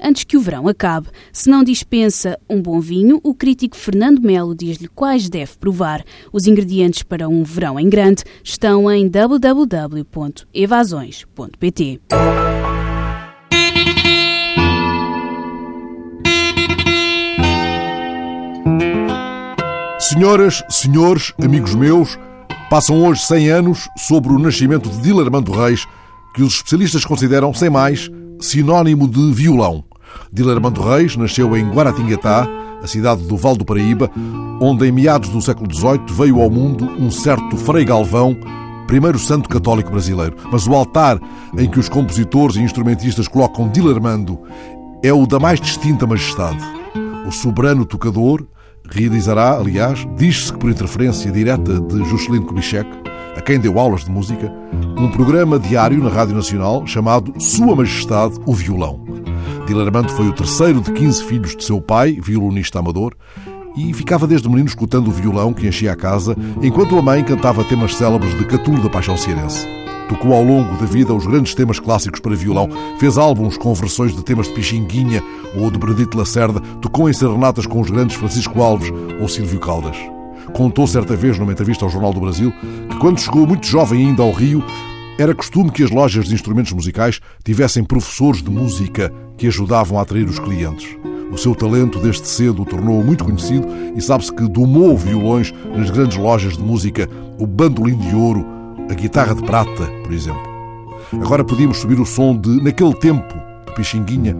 antes que o verão acabe. Se não dispensa um bom vinho, o crítico Fernando Melo diz-lhe quais deve provar. Os ingredientes para um verão em grande estão em www.evasões.pt. Senhoras, senhores, amigos meus, passam hoje 100 anos sobre o nascimento de Dilarmando Reis, que os especialistas consideram, sem mais, sinónimo de violão. Dilarmando Reis nasceu em Guaratinguetá, a cidade do Val do Paraíba, onde em meados do século XVIII veio ao mundo um certo Frei Galvão, primeiro santo católico brasileiro. Mas o altar em que os compositores e instrumentistas colocam Dilarmando é o da mais distinta majestade. O soberano tocador realizará, aliás, diz-se que por interferência direta de Juscelino Kubitschek, a quem deu aulas de música, um programa diário na Rádio Nacional chamado Sua Majestade o Violão. Dilarmando foi o terceiro de 15 filhos de seu pai, violonista amador, e ficava desde menino escutando o violão que enchia a casa, enquanto a mãe cantava temas célebres de Catulo da Paixão Cearense. Tocou ao longo da vida os grandes temas clássicos para violão, fez álbuns com versões de temas de Pixinguinha ou de Benedito Lacerda, tocou em serenatas com os grandes Francisco Alves ou Silvio Caldas. Contou certa vez numa entrevista ao Jornal do Brasil quando chegou muito jovem ainda ao Rio, era costume que as lojas de instrumentos musicais tivessem professores de música que ajudavam a atrair os clientes. O seu talento desde cedo o tornou muito conhecido e sabe-se que domou violões nas grandes lojas de música, o bandolim de ouro, a guitarra de prata, por exemplo. Agora podíamos subir o som de Naquele Tempo, de Pixinguinha,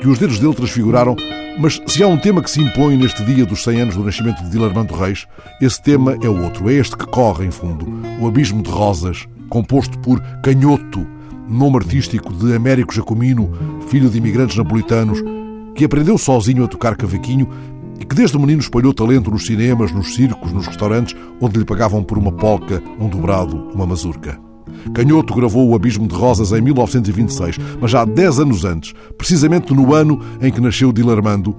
que os dedos dele transfiguraram, mas se há um tema que se impõe neste dia dos 100 anos do nascimento de Dilarmando Reis, esse tema é outro, é este que corre em fundo, o Abismo de Rosas, composto por Canhoto, nome artístico de Américo Jacomino, filho de imigrantes napolitanos, que aprendeu sozinho a tocar cavaquinho e que desde menino espalhou talento nos cinemas, nos circos, nos restaurantes, onde lhe pagavam por uma polca, um dobrado, uma mazurca. Canhoto gravou O Abismo de Rosas em 1926, mas já 10 anos antes, precisamente no ano em que nasceu Dilarmando,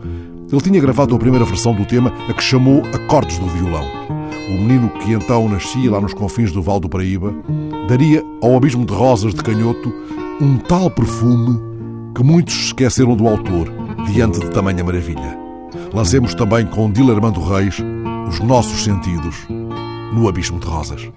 ele tinha gravado a primeira versão do tema, a que chamou Acordes do Violão. O menino que então nascia lá nos confins do Val do Paraíba daria ao Abismo de Rosas de Canhoto um tal perfume que muitos esqueceram do autor diante de tamanha maravilha. Lancemos também com Dilarmando Reis os nossos sentidos no Abismo de Rosas.